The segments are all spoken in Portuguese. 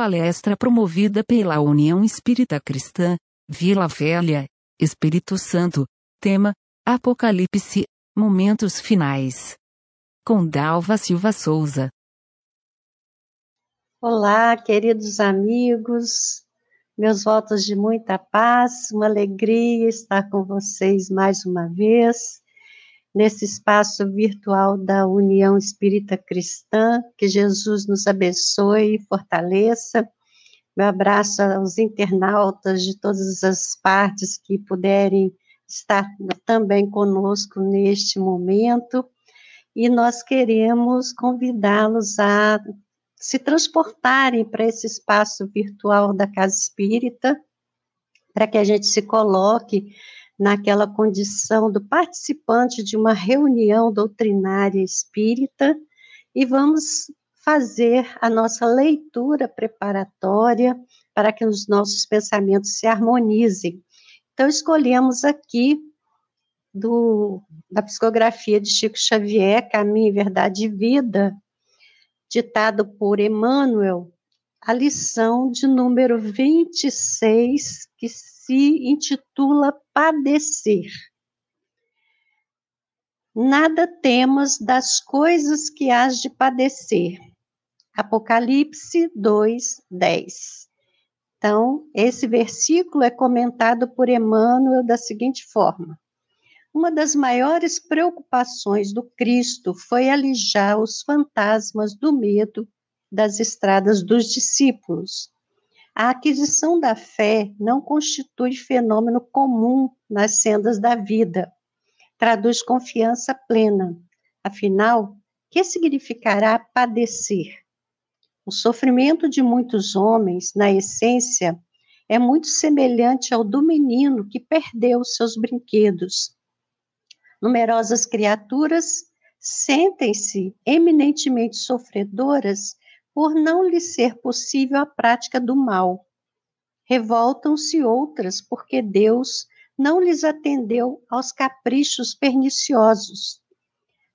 palestra promovida pela União Espírita Cristã, Vila Velha, Espírito Santo, tema, Apocalipse, Momentos Finais. Com Dalva Silva Souza. Olá, queridos amigos, meus votos de muita paz, uma alegria estar com vocês mais uma vez nesse espaço virtual da União Espírita Cristã. Que Jesus nos abençoe e fortaleça. Meu abraço aos internautas de todas as partes que puderem estar também conosco neste momento. E nós queremos convidá-los a se transportarem para esse espaço virtual da Casa Espírita, para que a gente se coloque naquela condição do participante de uma reunião doutrinária espírita e vamos fazer a nossa leitura preparatória para que os nossos pensamentos se harmonizem. Então, escolhemos aqui do, da psicografia de Chico Xavier, Caminho, Verdade e Vida, ditado por Emmanuel, a lição de número 26, que se intitula Padecer. Nada temas das coisas que hás de padecer. Apocalipse 2, 10. Então, esse versículo é comentado por Emmanuel da seguinte forma: Uma das maiores preocupações do Cristo foi alijar os fantasmas do medo das estradas dos discípulos a aquisição da fé não constitui fenômeno comum nas sendas da vida. Traduz confiança plena. Afinal, que significará padecer? O sofrimento de muitos homens, na essência, é muito semelhante ao do menino que perdeu seus brinquedos. Numerosas criaturas sentem-se eminentemente sofredoras por não lhe ser possível a prática do mal. Revoltam-se outras porque Deus não lhes atendeu aos caprichos perniciosos.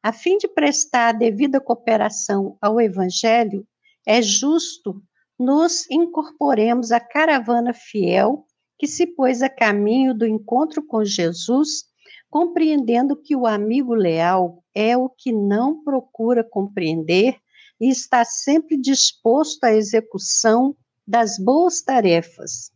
A fim de prestar a devida cooperação ao Evangelho, é justo nos incorporemos à caravana fiel que se pôs a caminho do encontro com Jesus, compreendendo que o amigo leal é o que não procura compreender e está sempre disposto à execução das boas tarefas.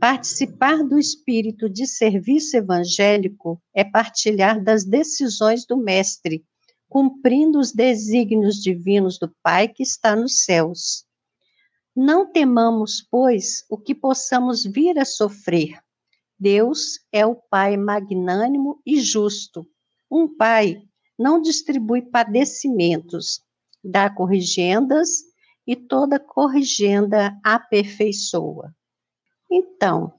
Participar do espírito de serviço evangélico é partilhar das decisões do Mestre, cumprindo os desígnios divinos do Pai que está nos céus. Não temamos, pois, o que possamos vir a sofrer. Deus é o Pai magnânimo e justo. Um Pai não distribui padecimentos, dá corrigendas e toda corrigenda aperfeiçoa. Então,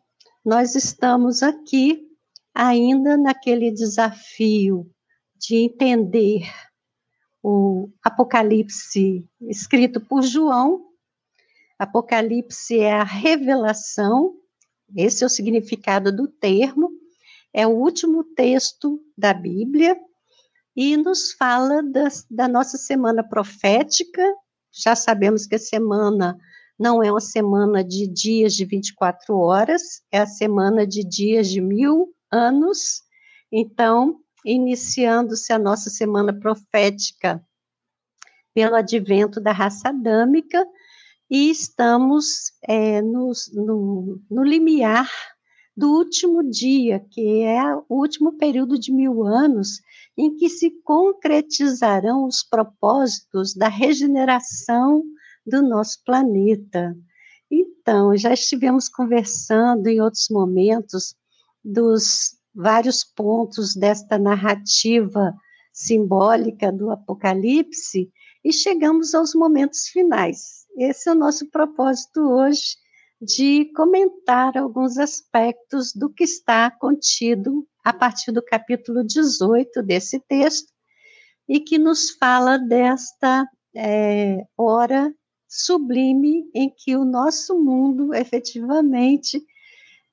nós estamos aqui ainda naquele desafio de entender o Apocalipse escrito por João. Apocalipse é a revelação, esse é o significado do termo, é o último texto da Bíblia e nos fala da nossa semana profética. Já sabemos que a semana não é uma semana de dias de 24 horas, é a semana de dias de mil anos. Então, iniciando-se a nossa semana profética pelo advento da raça adâmica, e estamos é, no, no, no limiar do último dia, que é o último período de mil anos, em que se concretizarão os propósitos da regeneração do nosso planeta. Então, já estivemos conversando em outros momentos dos vários pontos desta narrativa simbólica do Apocalipse e chegamos aos momentos finais. Esse é o nosso propósito hoje de comentar alguns aspectos do que está contido a partir do capítulo 18 desse texto, e que nos fala desta é, hora sublime em que o nosso mundo efetivamente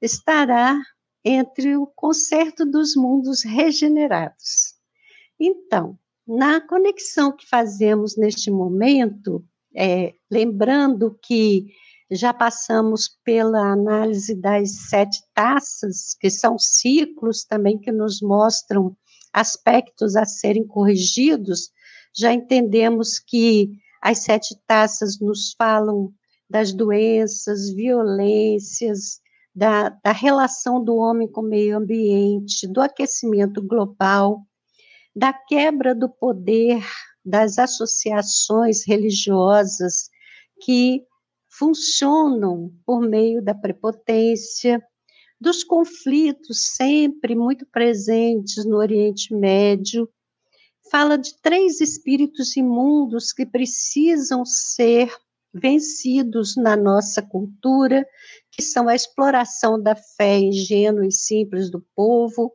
estará entre o concerto dos mundos regenerados. Então, na conexão que fazemos neste momento, é, lembrando que já passamos pela análise das sete taças, que são ciclos também que nos mostram aspectos a serem corrigidos, já entendemos que as sete taças nos falam das doenças, violências, da, da relação do homem com o meio ambiente, do aquecimento global, da quebra do poder das associações religiosas que funcionam por meio da prepotência, dos conflitos sempre muito presentes no Oriente Médio. Fala de três espíritos imundos que precisam ser vencidos na nossa cultura, que são a exploração da fé ingênua e simples do povo,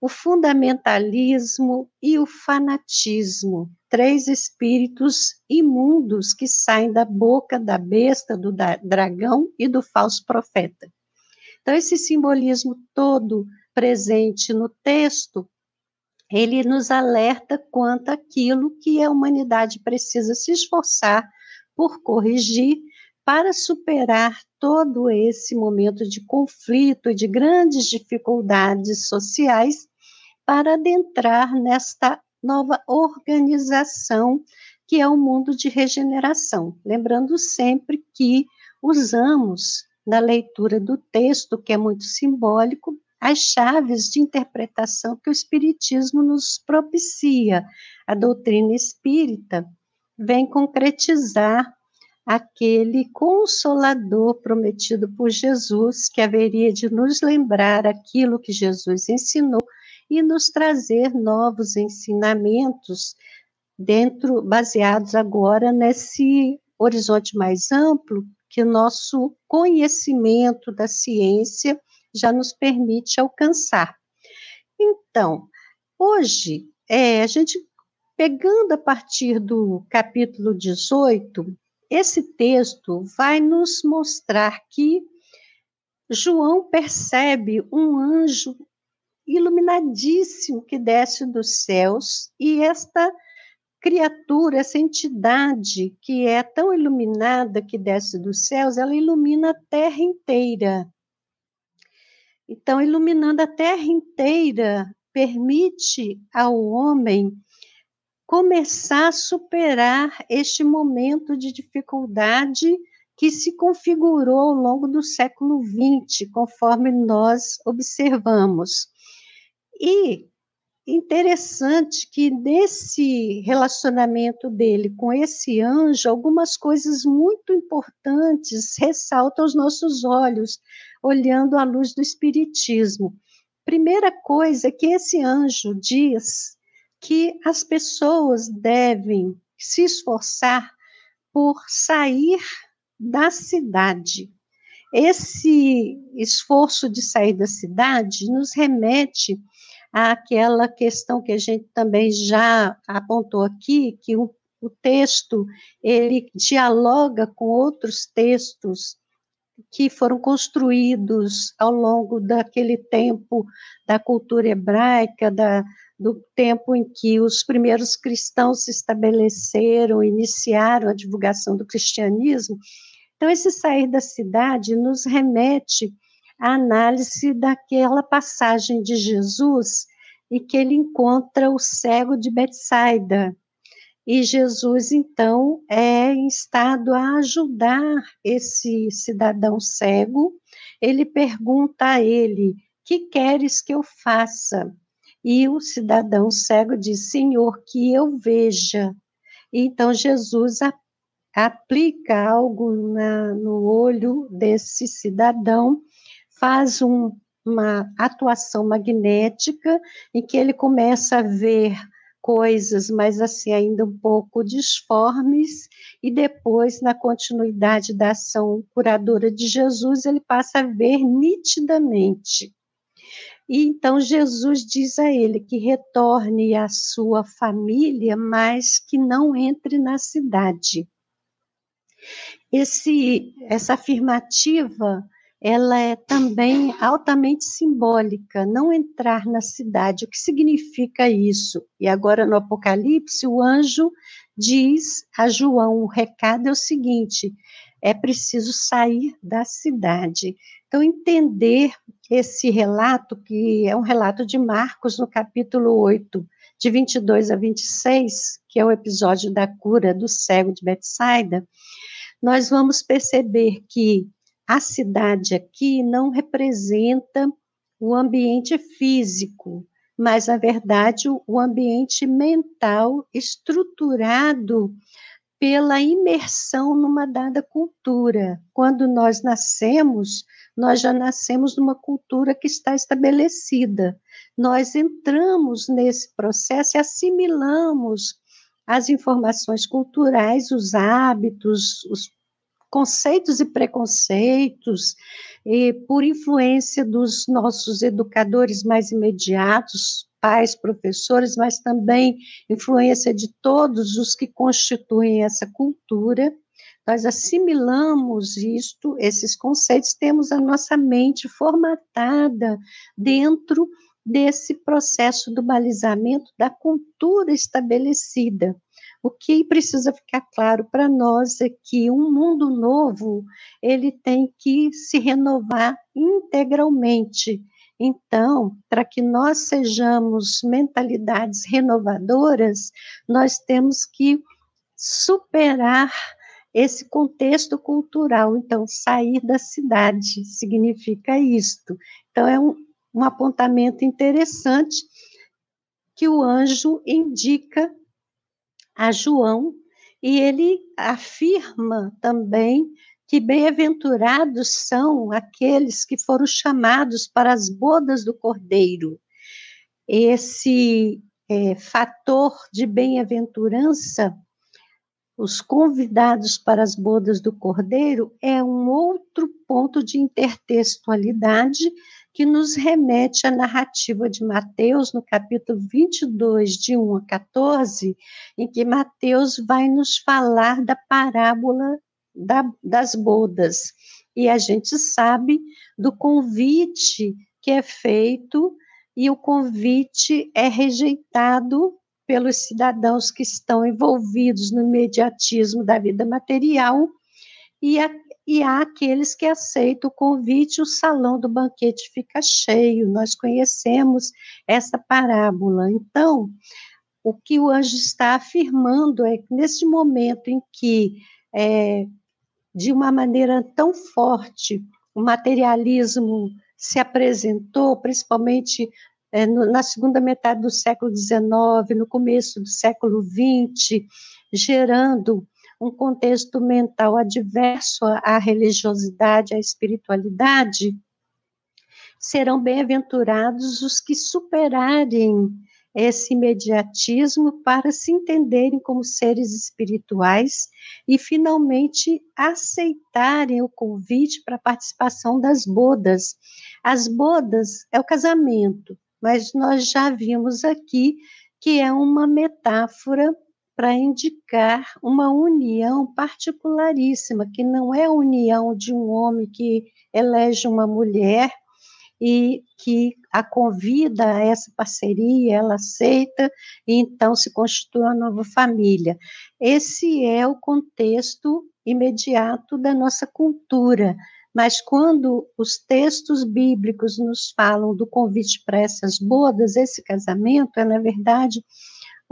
o fundamentalismo e o fanatismo, três espíritos imundos que saem da boca da besta, do dragão e do falso profeta. Então, esse simbolismo todo presente no texto, ele nos alerta quanto àquilo que a humanidade precisa se esforçar por corrigir para superar todo esse momento de conflito e de grandes dificuldades sociais para adentrar nesta nova organização que é o mundo de regeneração. Lembrando sempre que usamos na leitura do texto, que é muito simbólico, as chaves de interpretação que o Espiritismo nos propicia. A doutrina espírita vem concretizar aquele consolador prometido por Jesus, que haveria de nos lembrar aquilo que Jesus ensinou e nos trazer novos ensinamentos dentro baseados agora nesse horizonte mais amplo que o nosso conhecimento da ciência já nos permite alcançar. Então, hoje, é, a gente pegando a partir do capítulo 18, esse texto vai nos mostrar que João percebe um anjo iluminadíssimo que desce dos céus e esta criatura, essa entidade que é tão iluminada que desce dos céus, ela ilumina a terra inteira. Então, iluminando a terra inteira, permite ao homem começar a superar este momento de dificuldade que se configurou ao longo do século XX, conforme nós observamos. E interessante que nesse relacionamento dele com esse anjo, algumas coisas muito importantes ressaltam aos nossos olhos, olhando à luz do Espiritismo. Primeira coisa é que esse anjo diz que as pessoas devem se esforçar por sair da cidade. Esse esforço de sair da cidade nos remete àquela questão que a gente também já apontou aqui, que o, o texto ele dialoga com outros textos que foram construídos ao longo daquele tempo da cultura hebraica, da, do tempo em que os primeiros cristãos se estabeleceram, iniciaram a divulgação do cristianismo. Então, esse sair da cidade nos remete à análise daquela passagem de Jesus e que ele encontra o cego de Betsaida. E Jesus, então, é em estado a ajudar esse cidadão cego. Ele pergunta a ele: Que queres que eu faça? E o cidadão cego diz: Senhor, que eu veja. Então Jesus aplica algo na, no olho desse cidadão, faz um, uma atuação magnética em que ele começa a ver coisas, mas assim ainda um pouco disformes, e depois, na continuidade da ação curadora de Jesus, ele passa a ver nitidamente. E então Jesus diz a ele que retorne à sua família, mas que não entre na cidade. Esse, essa afirmativa ela é também altamente simbólica, não entrar na cidade. O que significa isso? E agora no Apocalipse, o anjo diz a João: o recado é o seguinte: é preciso sair da cidade. Então, entender esse relato, que é um relato de Marcos, no capítulo 8, de 22 a 26, que é o episódio da cura do cego de Betsaida, nós vamos perceber que a cidade aqui não representa o ambiente físico, mas, na verdade, o ambiente mental estruturado pela imersão numa dada cultura. Quando nós nascemos, nós já nascemos numa cultura que está estabelecida. Nós entramos nesse processo e assimilamos as informações culturais, os hábitos, os conceitos e preconceitos, e por influência dos nossos educadores mais imediatos, pais, professores, mas também influência de todos os que constituem essa cultura. Nós assimilamos isto, esses conceitos, temos a nossa mente formatada dentro desse processo do balizamento da cultura estabelecida. O que precisa ficar claro para nós é que um mundo novo, ele tem que se renovar integralmente. Então, para que nós sejamos mentalidades renovadoras, nós temos que superar esse contexto cultural. Então, sair da cidade significa isto. Então, é um, um apontamento interessante que o anjo indica a João, e ele afirma também que bem-aventurados são aqueles que foram chamados para as bodas do Cordeiro. Esse é, fator de bem-aventurança, os convidados para as bodas do Cordeiro, é um outro ponto de intertextualidade que nos remete à narrativa de Mateus, no capítulo 22, de 1 a 14, em que Mateus vai nos falar da parábola da, das bodas. E a gente sabe do convite que é feito, e o convite é rejeitado pelos cidadãos que estão envolvidos no imediatismo da vida material, e a, e há aqueles que aceitam o convite, o salão do banquete fica cheio. Nós conhecemos essa parábola. Então, o que o anjo está afirmando é que nesse momento em que, é, de uma maneira tão forte, o materialismo se apresentou, principalmente é, no, na segunda metade do século XIX, no começo do século XX, gerando um contexto mental adverso à religiosidade, à espiritualidade, serão bem-aventurados os que superarem esse imediatismo para se entenderem como seres espirituais e finalmente aceitarem o convite para a participação das bodas. As bodas é o casamento, mas nós já vimos aqui que é uma metáfora para indicar uma união particularíssima, que não é a união de um homem que elege uma mulher e que a convida a essa parceria, ela aceita e então se constitui uma nova família. Esse é o contexto imediato da nossa cultura. Mas quando os textos bíblicos nos falam do convite para essas bodas, esse casamento é, na verdade,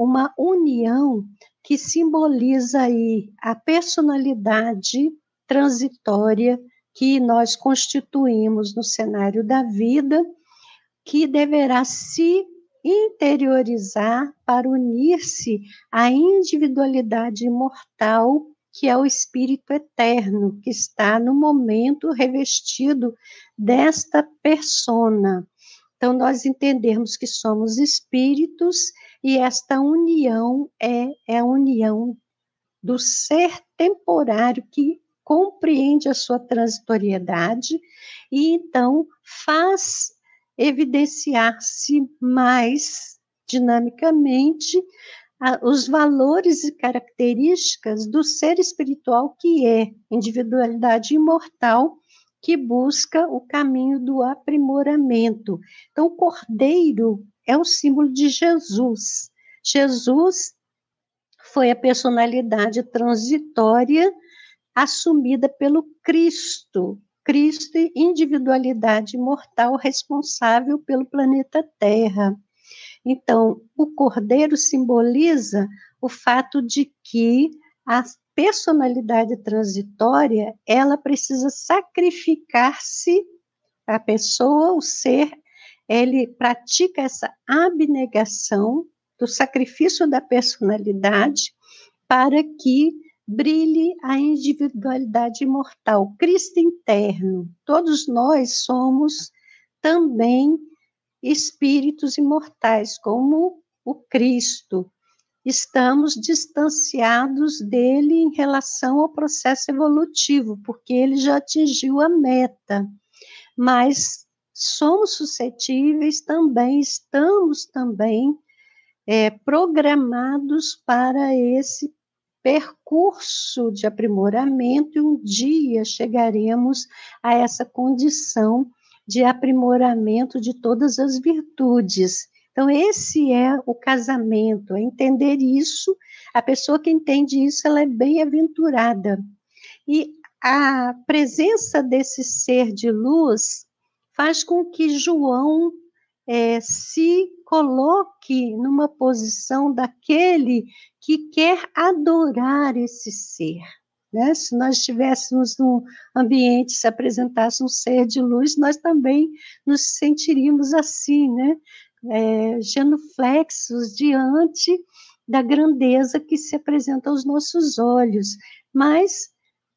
uma união que simboliza aí a personalidade transitória que nós constituímos no cenário da vida, que deverá se interiorizar para unir-se à individualidade imortal que é o espírito eterno que está no momento revestido desta persona. Então nós entendemos que somos espíritos e esta união é, é a união do ser temporário que compreende a sua transitoriedade e então faz evidenciar-se mais dinamicamente os valores e características do ser espiritual que é individualidade imortal que busca o caminho do aprimoramento. Então, o cordeiro é o símbolo de Jesus. Jesus foi a personalidade transitória assumida pelo Cristo, Cristo, individualidade mortal responsável pelo planeta Terra. Então, o cordeiro simboliza o fato de que a personalidade transitória, ela precisa sacrificar-se, a pessoa, o ser, ele pratica essa abnegação do sacrifício da personalidade para que brilhe a individualidade imortal, Cristo interno. Todos nós somos também espíritos imortais, como o Cristo. Estamos distanciados dele em relação ao processo evolutivo, porque ele já atingiu a meta. Mas somos suscetíveis também, estamos também é, programados para esse percurso de aprimoramento e um dia chegaremos a essa condição de aprimoramento de todas as virtudes. Então, esse é o casamento, é entender isso. A pessoa que entende isso, ela é bem-aventurada. E a presença desse ser de luz faz com que João é, se coloque numa posição daquele que quer adorar esse ser. Né? Se nós estivéssemos num ambiente, se apresentasse um ser de luz, nós também nos sentiríamos assim, né? É, genuflexos diante da grandeza que se apresenta aos nossos olhos. Mas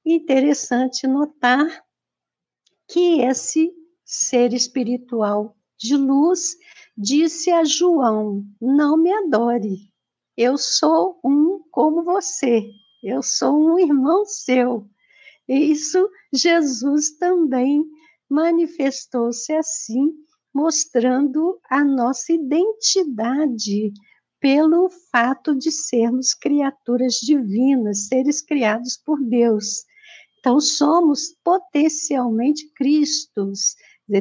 interessante notar que esse ser espiritual de luz, disse a João: Não me adore, eu sou um como você, eu sou um irmão seu. Isso Jesus também manifestou-se assim, mostrando a nossa identidade pelo fato de sermos criaturas divinas, seres criados por Deus. Então, somos potencialmente Cristos,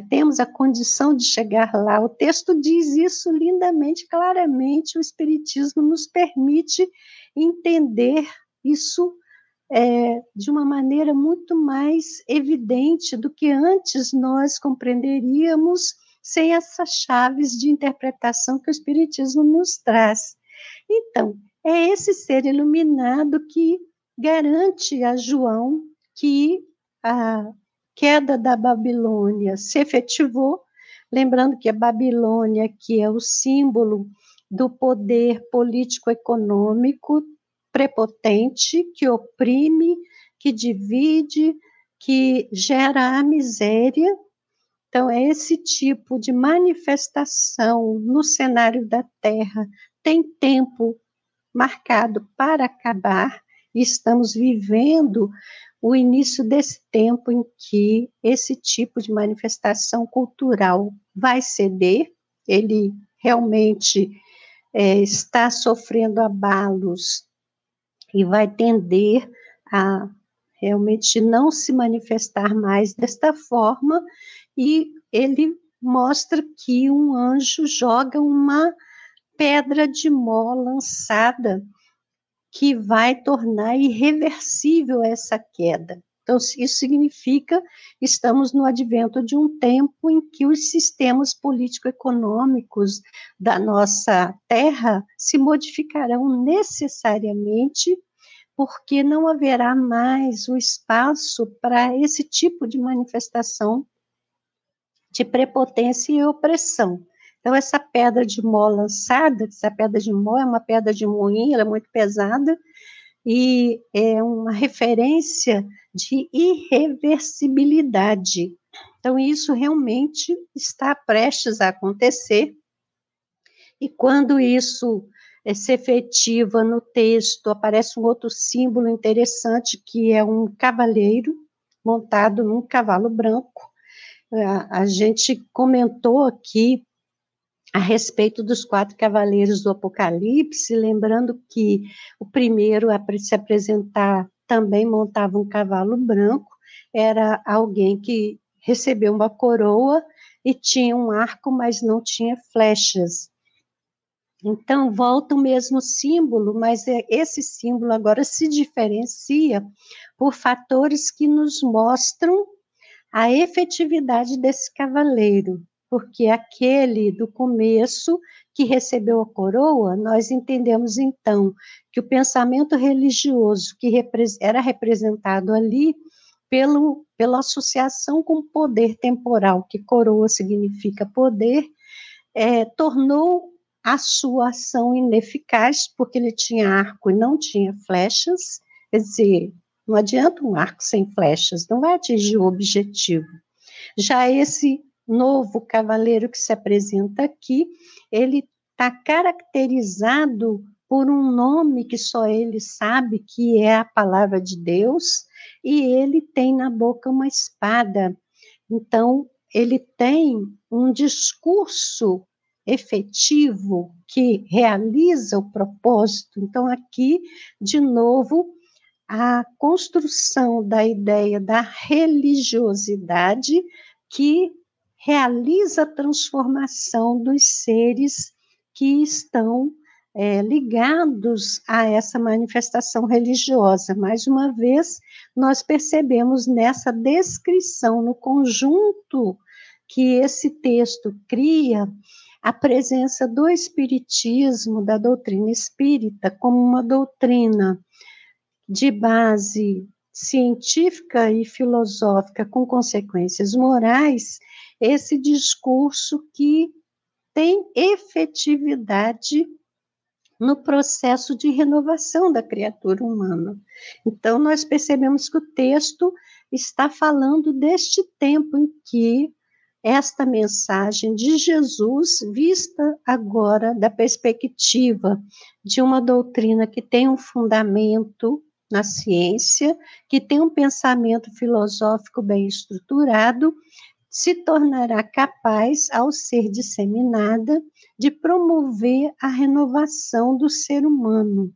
temos a condição de chegar lá. O texto diz isso lindamente, claramente. O Espiritismo nos permite entender isso é, de uma maneira muito mais evidente do que antes nós compreenderíamos sem essas chaves de interpretação que o Espiritismo nos traz. Então, é esse ser iluminado que garante a João que a, queda da Babilônia se efetivou, lembrando que a Babilônia, que é o símbolo do poder político-econômico prepotente, que oprime, que divide, que gera a miséria. Então, é esse tipo de manifestação no cenário da Terra tem tempo marcado para acabar, estamos vivendo o início desse tempo em que esse tipo de manifestação cultural vai ceder, ele realmente é, está sofrendo abalos e vai tender a realmente não se manifestar mais desta forma, e ele mostra que um anjo joga uma pedra de mó lançada que vai tornar irreversível essa queda. Então, isso significa estamos no advento de um tempo em que os sistemas político-econômicos da nossa terra se modificarão necessariamente, porque não haverá mais o espaço para esse tipo de manifestação de prepotência e opressão. Então, essa pedra de mó lançada, essa pedra de mó é uma pedra de moinho, ela é muito pesada, e é uma referência de irreversibilidade. Então, isso realmente está prestes a acontecer, e quando isso é, se efetiva no texto, aparece um outro símbolo interessante, que é um cavaleiro montado num cavalo branco. A, a gente comentou aqui a respeito dos quatro cavaleiros do Apocalipse, lembrando que o primeiro a se apresentar também montava um cavalo branco, era alguém que recebeu uma coroa e tinha um arco, mas não tinha flechas. Então, volta o mesmo símbolo, mas é, esse símbolo agora se diferencia por fatores que nos mostram a efetividade desse cavaleiro, porque aquele do começo que recebeu a coroa, nós entendemos então que o pensamento religioso que era representado ali pelo, pela associação com o poder temporal, que coroa significa poder, é, tornou a sua ação ineficaz, porque ele tinha arco e não tinha flechas, quer dizer, não adianta um arco sem flechas, não vai atingir o objetivo. Já esse novo cavaleiro que se apresenta aqui, ele está caracterizado por um nome que só ele sabe, que é a palavra de Deus, e ele tem na boca uma espada. Então, ele tem um discurso efetivo que realiza o propósito. Então, aqui, de novo, a construção da ideia da religiosidade que realiza a transformação dos seres que estão é, ligados a essa manifestação religiosa. Mais uma vez, nós percebemos nessa descrição, no conjunto que esse texto cria, a presença do Espiritismo, da doutrina espírita, como uma doutrina de base científica e filosófica com consequências morais, esse discurso que tem efetividade no processo de renovação da criatura humana. Então, nós percebemos que o texto está falando deste tempo em que esta mensagem de Jesus, vista agora da perspectiva de uma doutrina que tem um fundamento na ciência, que tem um pensamento filosófico bem estruturado, se tornará capaz, ao ser disseminada, de promover a renovação do ser humano,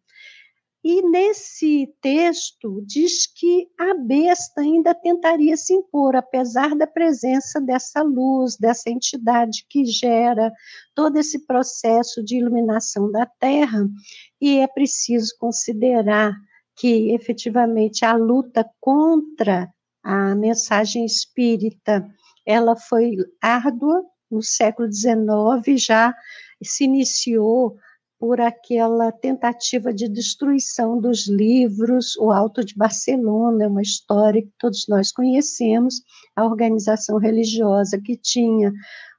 e nesse texto diz que a besta ainda tentaria se impor, apesar da presença dessa luz, dessa entidade que gera todo esse processo de iluminação da Terra, e é preciso considerar que efetivamente a luta contra a mensagem espírita, ela foi árdua no século XIX, já se iniciou por aquela tentativa de destruição dos livros. O Alto de Barcelona é uma história que todos nós conhecemos, a organização religiosa que tinha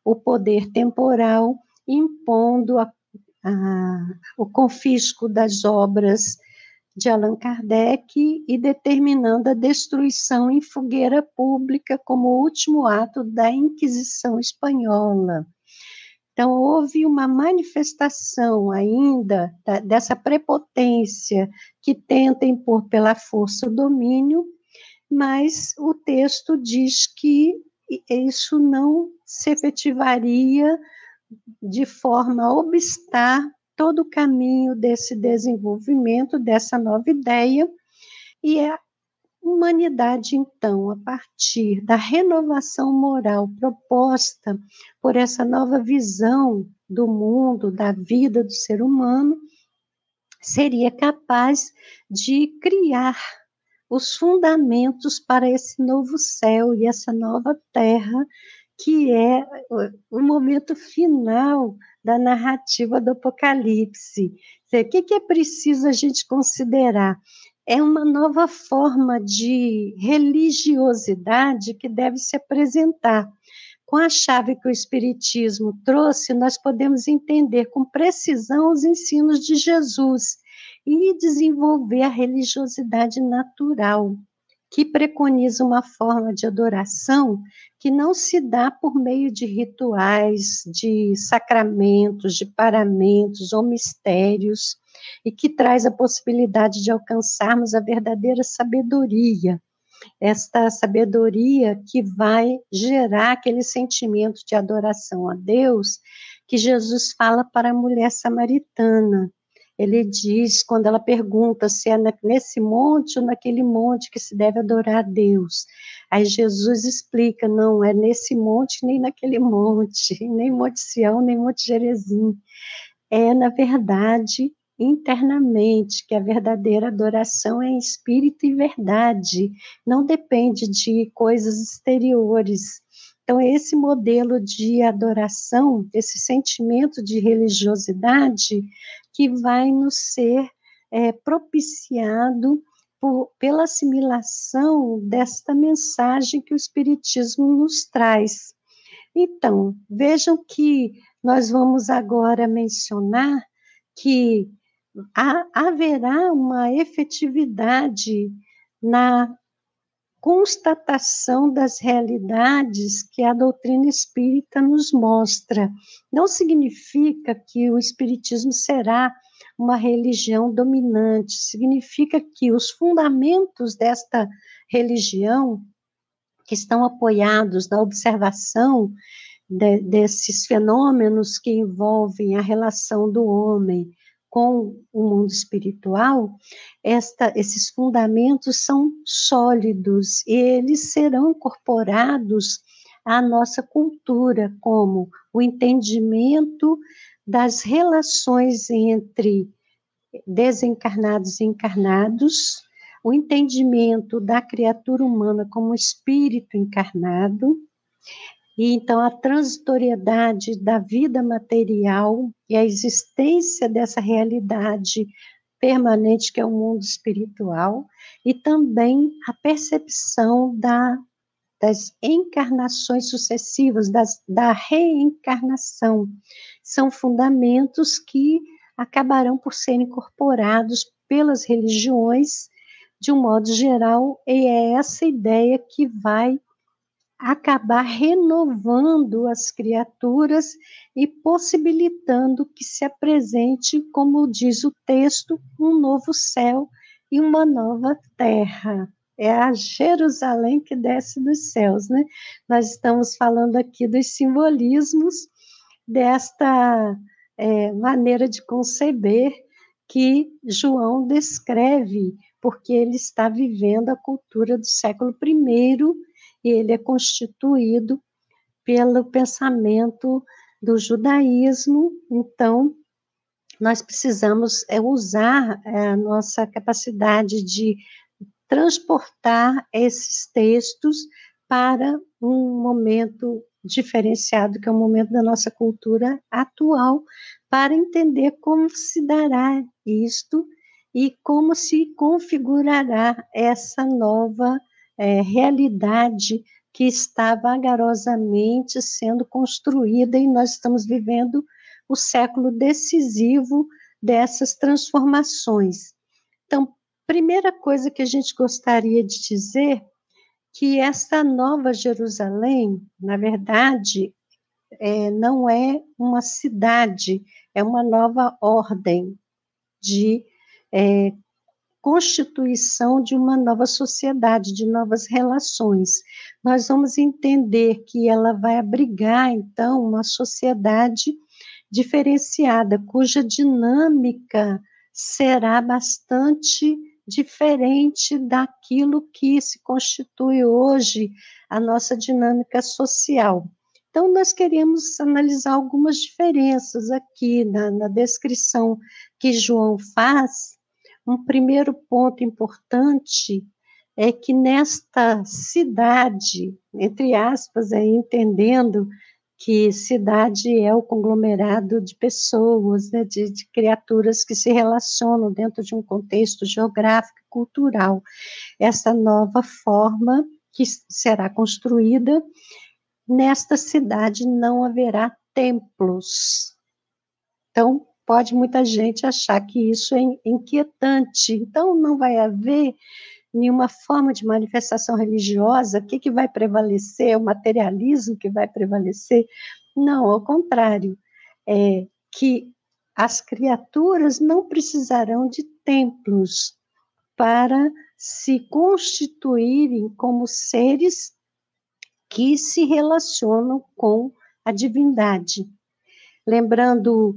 o poder temporal impondo a, a, o confisco das obras de Allan Kardec e determinando a destruição em fogueira pública como último ato da Inquisição espanhola. Então, houve uma manifestação ainda da, dessa prepotência que tenta impor pela força o domínio, mas o texto diz que isso não se efetivaria de forma a obstar todo o caminho desse desenvolvimento, dessa nova ideia, e é humanidade, então, a partir da renovação moral proposta por essa nova visão do mundo, da vida do ser humano, seria capaz de criar os fundamentos para esse novo céu e essa nova terra, que é o momento final da narrativa do Apocalipse. O que é preciso a gente considerar? é uma nova forma de religiosidade que deve se apresentar. Com a chave que o Espiritismo trouxe, nós podemos entender com precisão os ensinos de Jesus e desenvolver a religiosidade natural, que preconiza uma forma de adoração que não se dá por meio de rituais, de sacramentos, de paramentos ou mistérios, e que traz a possibilidade de alcançarmos a verdadeira sabedoria. Esta sabedoria que vai gerar aquele sentimento de adoração a Deus que Jesus fala para a mulher samaritana. Ele diz, quando ela pergunta se é nesse monte ou naquele monte que se deve adorar a Deus. Aí Jesus explica: não é nesse monte nem naquele monte, nem Monte Sião, nem Monte Jerezim é, na verdade, internamente, que a verdadeira adoração é em espírito e verdade, não depende de coisas exteriores. Então, esse modelo de adoração, esse sentimento de religiosidade, que vai nos ser é, propiciado por, pela assimilação desta mensagem que o Espiritismo nos traz. Então, vejam que nós vamos agora mencionar que haverá uma efetividade na constatação das realidades que a doutrina espírita nos mostra. Não significa que o espiritismo será uma religião dominante, significa que os fundamentos desta religião, que estão apoiados na observação de, desses fenômenos que envolvem a relação do homem com o mundo espiritual, esta, esses fundamentos são sólidos e eles serão incorporados à nossa cultura, como o entendimento das relações entre desencarnados e encarnados, o entendimento da criatura humana como espírito encarnado, e então a transitoriedade da vida material e a existência dessa realidade permanente que é o mundo espiritual, e também a percepção da, das encarnações sucessivas, das, da reencarnação. São fundamentos que acabarão por ser incorporados pelas religiões de um modo geral, e é essa ideia que vai acabar renovando as criaturas e possibilitando que se apresente, como diz o texto, um novo céu e uma nova terra. É a Jerusalém que desce dos céus, né? Nós estamos falando aqui dos simbolismos desta é, maneira de conceber que João descreve, porque ele está vivendo a cultura do século I ele é constituído pelo pensamento do judaísmo, então nós precisamos é, usar é, a nossa capacidade de transportar esses textos para um momento diferenciado, que é o momento da nossa cultura atual, para entender como se dará isto e como se configurará essa nova é, realidade que está vagarosamente sendo construída e nós estamos vivendo o século decisivo dessas transformações. Então, primeira coisa que a gente gostaria de dizer que essa nova Jerusalém, na verdade, é, não é uma cidade, é uma nova ordem de é, constituição de uma nova sociedade, de novas relações. Nós vamos entender que ela vai abrigar, então, uma sociedade diferenciada, cuja dinâmica será bastante diferente daquilo que se constitui hoje a nossa dinâmica social. Então, nós queremos analisar algumas diferenças aqui na, na descrição que João faz um primeiro ponto importante é que nesta cidade, entre aspas, aí, entendendo que cidade é o conglomerado de pessoas, né, de, de, criaturas que se relacionam dentro de um contexto geográfico e cultural. Essa nova forma que será construída, nesta cidade não haverá templos. Então, pode muita gente achar que isso é inquietante. Então, não vai haver nenhuma forma de manifestação religiosa. O que, que vai prevalecer? O materialismo que vai prevalecer? Não, ao contrário. É que as criaturas não precisarão de templos para se constituírem como seres que se relacionam com a divindade. Lembrando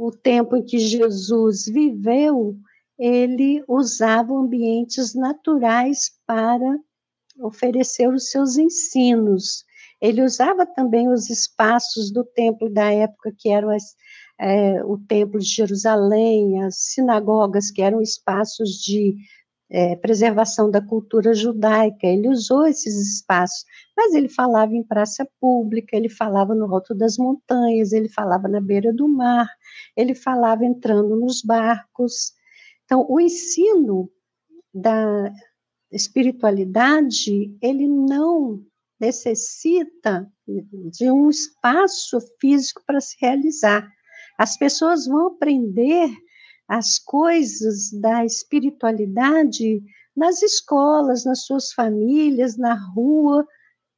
o tempo em que Jesus viveu, ele usava ambientes naturais para oferecer os seus ensinos. Ele usava também os espaços do templo da época, que eram as, é, o Templo de Jerusalém, as sinagogas, que eram espaços de é, preservação da cultura judaica. Ele usou esses espaços, mas ele falava em praça pública, ele falava no alto das montanhas, ele falava na beira do mar, ele falava entrando nos barcos. Então, o ensino da espiritualidade, ele não necessita de um espaço físico para se realizar. As pessoas vão aprender as coisas da espiritualidade nas escolas, nas suas famílias, na rua,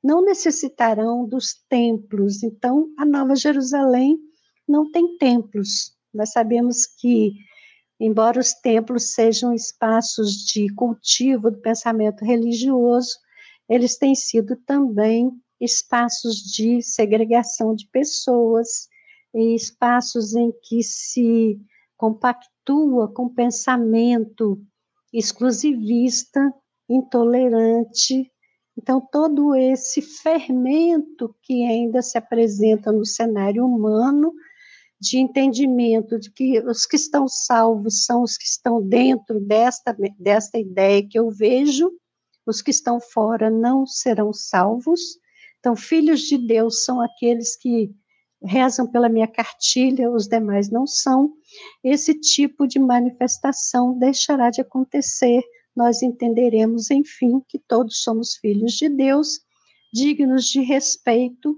não necessitarão dos templos. Então, a Nova Jerusalém não tem templos. Nós sabemos que, embora os templos sejam espaços de cultivo do pensamento religioso, eles têm sido também espaços de segregação de pessoas, espaços em que se compactua com pensamento exclusivista, intolerante. Então, todo esse fermento que ainda se apresenta no cenário humano, de entendimento de que os que estão salvos são os que estão dentro desta, desta ideia que eu vejo, os que estão fora não serão salvos. Então, filhos de Deus são aqueles que rezam pela minha cartilha, os demais não são. Esse tipo de manifestação deixará de acontecer. Nós entenderemos, enfim, que todos somos filhos de Deus, dignos de respeito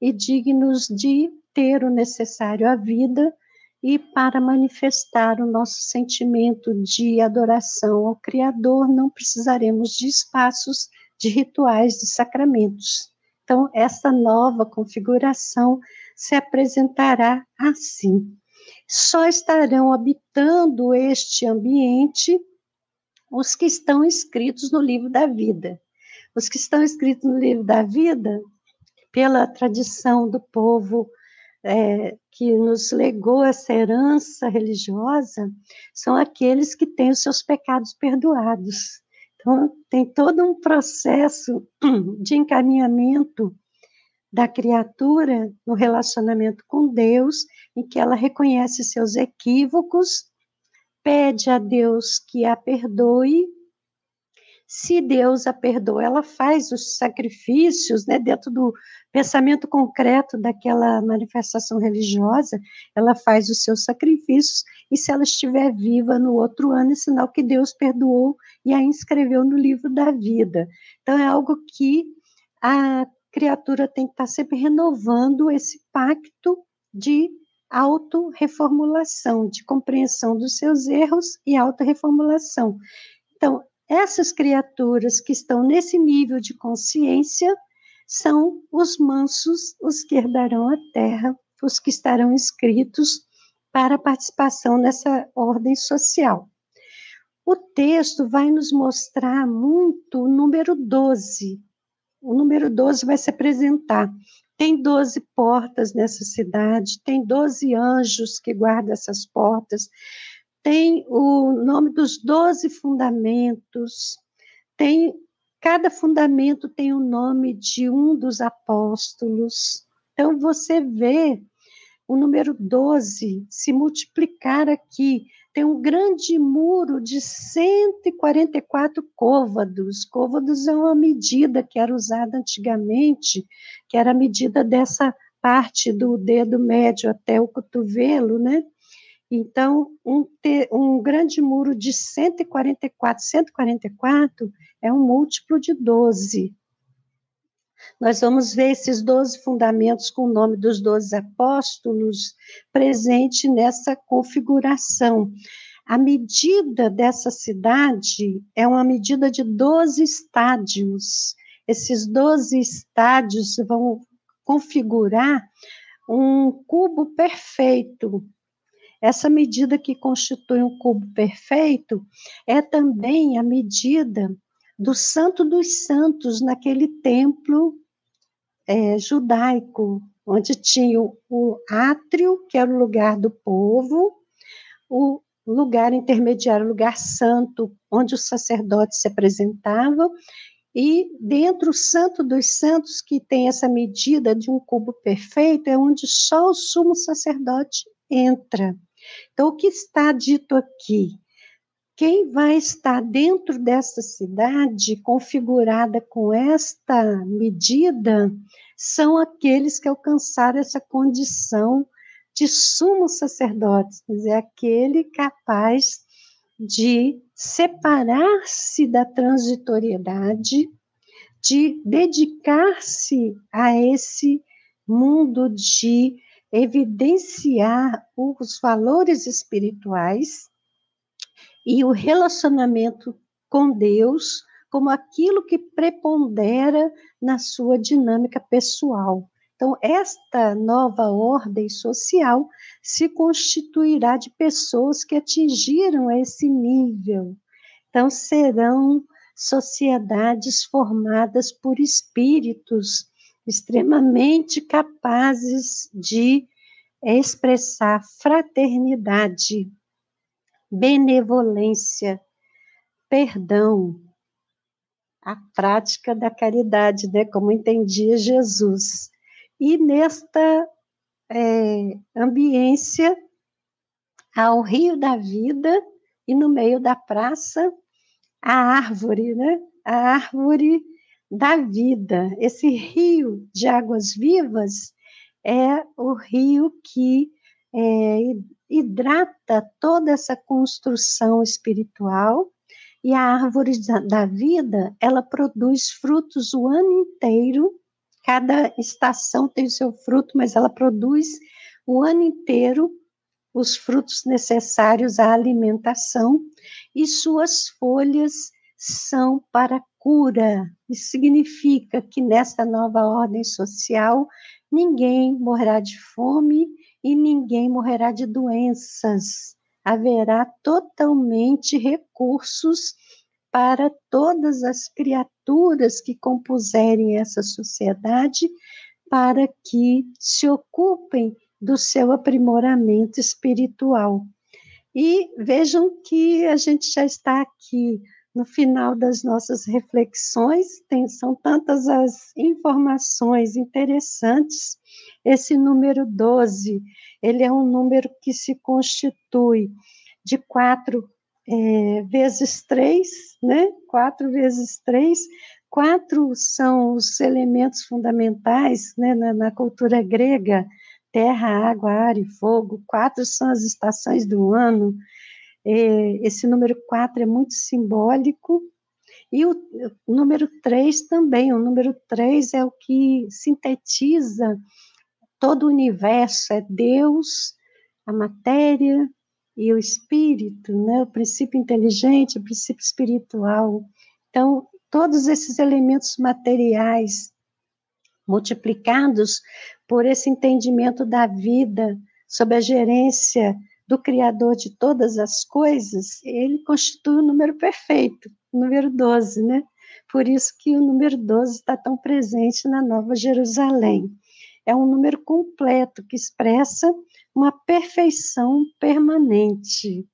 e dignos de ter o necessário à vida e para manifestar o nosso sentimento de adoração ao Criador, não precisaremos de espaços, de rituais, de sacramentos. Então, essa nova configuração se apresentará assim. Só estarão habitando este ambiente os que estão inscritos no livro da vida. Os que estão escritos no livro da vida, pela tradição do povo é, que nos legou essa herança religiosa, são aqueles que têm os seus pecados perdoados. Então, tem todo um processo de encaminhamento da criatura no relacionamento com Deus, em que ela reconhece seus equívocos, pede a Deus que a perdoe. Se Deus a perdoa, ela faz os sacrifícios, né, dentro do pensamento concreto daquela manifestação religiosa, ela faz os seus sacrifícios, e se ela estiver viva no outro ano, é sinal que Deus perdoou e a inscreveu no livro da vida. Então, é algo que a criatura tem que estar sempre renovando esse pacto de autorreformulação, de compreensão dos seus erros e autorreformulação. Então, essas criaturas que estão nesse nível de consciência são os mansos, os que herdarão a terra, os que estarão inscritos para a participação nessa ordem social. O texto vai nos mostrar muito o número 12, o número 12 vai se apresentar. Tem 12 portas nessa cidade, tem 12 anjos que guardam essas portas, tem o nome dos 12 fundamentos, tem cada fundamento tem o nome de um dos apóstolos. Então você vê o número 12 se multiplicar aqui tem um grande muro de 144 côvados. Côvados é uma medida que era usada antigamente, que era a medida dessa parte do dedo médio até o cotovelo, né? Então, um, um grande muro de 144, 144 é um múltiplo de 12. Nós vamos ver esses 12 fundamentos com o nome dos 12 apóstolos presente nessa configuração. A medida dessa cidade é uma medida de 12 estádios. Esses 12 estádios vão configurar um cubo perfeito. Essa medida que constitui um cubo perfeito é também a medida do Santo dos Santos naquele templo é, judaico, onde tinha o, átrio, que era o lugar do povo, o lugar intermediário, o lugar santo, onde os sacerdotes se apresentavam, e dentro o Santo dos Santos, que tem essa medida de um cubo perfeito, é onde só o sumo sacerdote entra. Então, o que está dito aqui? Quem vai estar dentro dessa cidade configurada com esta medida são aqueles que alcançaram essa condição de sumo sacerdote, quer dizer, aquele capaz de separar-se da transitoriedade, de dedicar-se a esse mundo de evidenciar os valores espirituais e o relacionamento com Deus como aquilo que prepondera na sua dinâmica pessoal. Então, esta nova ordem social se constituirá de pessoas que atingiram esse nível. Então, serão sociedades formadas por espíritos extremamente capazes de expressar fraternidade, benevolência, perdão, a prática da caridade, né, como entendia Jesus. E nesta é, ambiência, ao rio da vida e no meio da praça, a árvore, né? A árvore da vida. Esse rio de águas vivas é o rio que é, hidrata toda essa construção espiritual e a árvore da vida ela produz frutos o ano inteiro. Cada estação tem o seu fruto, mas ela produz o ano inteiro os frutos necessários à alimentação e suas folhas são para cura. Isso significa que nesta nova ordem social ninguém morrerá de fome e ninguém morrerá de doenças. Haverá totalmente recursos para todas as criaturas que compuserem essa sociedade para que se ocupem do seu aprimoramento espiritual. E vejam que a gente já está aqui no final das nossas reflexões, tem, são tantas as informações interessantes. Esse número 12, ele é um número que se constitui de quatro é, vezes três, né? Quatro vezes três. Quatro são os elementos fundamentais né, na, na cultura grega: terra, água, ar e fogo. Quatro são as estações do ano. É, esse número 4 é muito simbólico, e o, número 3 também, o número 3 é o que sintetiza todo o universo, é Deus, a matéria e o espírito, né? o princípio inteligente, o princípio espiritual. Então, todos esses elementos materiais multiplicados por esse entendimento da vida sob a gerência do Criador de todas as coisas, ele constitui o número perfeito, o número 12, né? Por isso que o número 12 está tão presente na Nova Jerusalém. É um número completo que expressa uma perfeição permanente.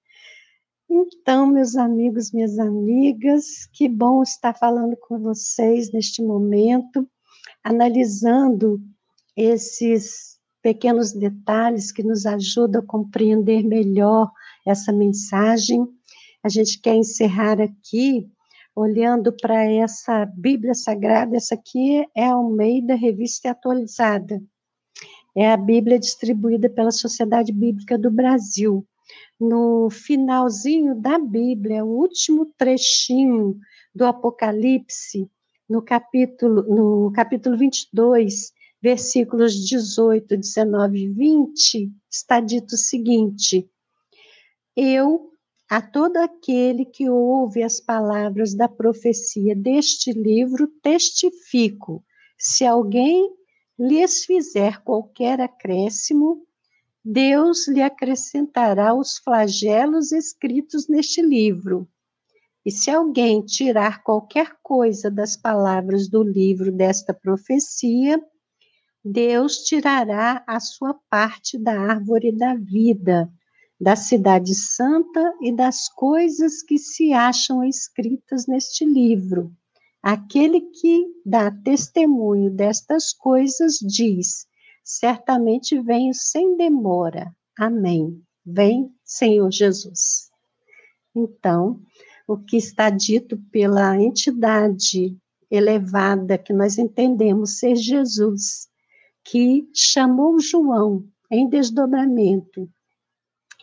Então, meus amigos, minhas amigas, que bom estar falando com vocês neste momento, analisando esses pequenos detalhes que nos ajudam a compreender melhor essa mensagem. A gente quer encerrar aqui olhando para essa Bíblia Sagrada. Essa aqui é a Almeida Revista Atualizada. É a Bíblia distribuída pela Sociedade Bíblica do Brasil. No finalzinho da Bíblia, o último trechinho do Apocalipse, no capítulo, no capítulo 22, versículos 18, 19 e 20, está dito o seguinte: Eu, a todo aquele que ouve as palavras da profecia deste livro, testifico: se alguém lhes fizer qualquer acréscimo, Deus lhe acrescentará os flagelos escritos neste livro. E se alguém tirar qualquer coisa das palavras do livro desta profecia, Deus tirará a sua parte da árvore da vida, da cidade santa e das coisas que se acham escritas neste livro. Aquele que dá testemunho destas coisas diz: Certamente venho sem demora. Amém. Vem, Senhor Jesus. Então, o que está dito pela entidade elevada que nós entendemos ser Jesus, que chamou João em desdobramento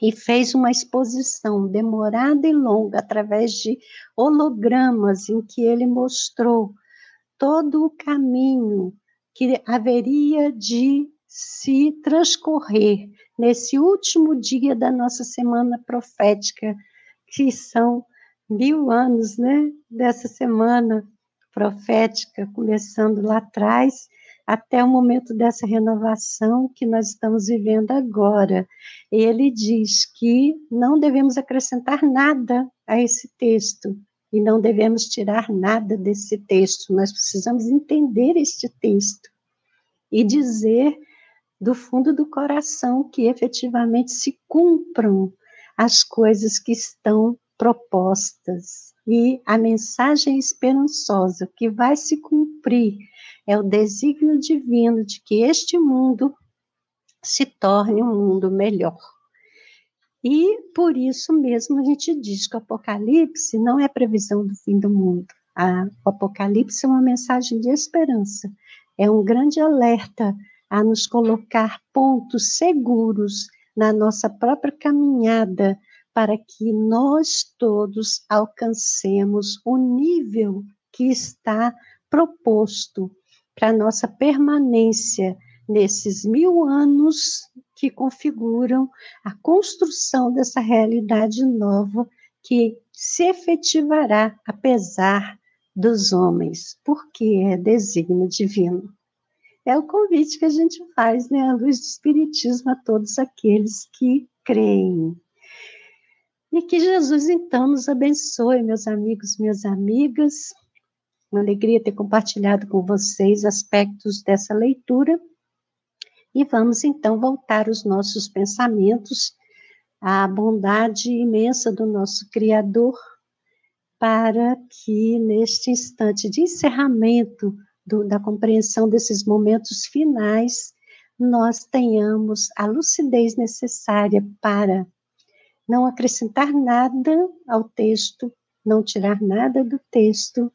e fez uma exposição demorada e longa através de hologramas em que ele mostrou todo o caminho que haveria de se transcorrer nesse último dia da nossa semana profética, que são mil anos, né, dessa semana profética, começando lá atrás, até o momento dessa renovação que nós estamos vivendo agora. Ele diz que não devemos acrescentar nada a esse texto e não devemos tirar nada desse texto. Nós precisamos entender este texto e dizer do fundo do coração que efetivamente se cumpram as coisas que estão propostas. E a mensagem esperançosa que vai se cumprir é o desígnio divino de que este mundo se torne um mundo melhor. E por isso mesmo a gente diz que o Apocalipse não é previsão do fim do mundo. A, o Apocalipse é uma mensagem de esperança, é um grande alerta a nos colocar pontos seguros na nossa própria caminhada para que nós todos alcancemos o nível que está proposto para nossa permanência nesses mil anos que configuram a construção dessa realidade nova que se efetivará apesar dos homens, porque é desígnio divino. É o convite que a gente faz, né, à luz do Espiritismo, a todos aqueles que creem. E que Jesus, então, nos abençoe, meus amigos, minhas amigas. Uma alegria ter compartilhado com vocês aspectos dessa leitura. E vamos, então, voltar os nossos pensamentos à bondade imensa do nosso Criador, para que, neste instante de encerramento do, da compreensão desses momentos finais, nós tenhamos a lucidez necessária para não acrescentar nada ao texto, não tirar nada do texto,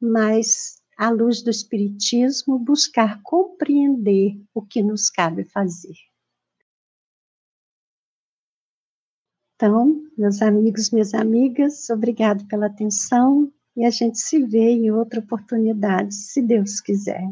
mas, à luz do Espiritismo, buscar compreender o que nos cabe fazer. Então, meus amigos, minhas amigas, obrigado pela atenção e a gente se vê em outra oportunidade, se Deus quiser.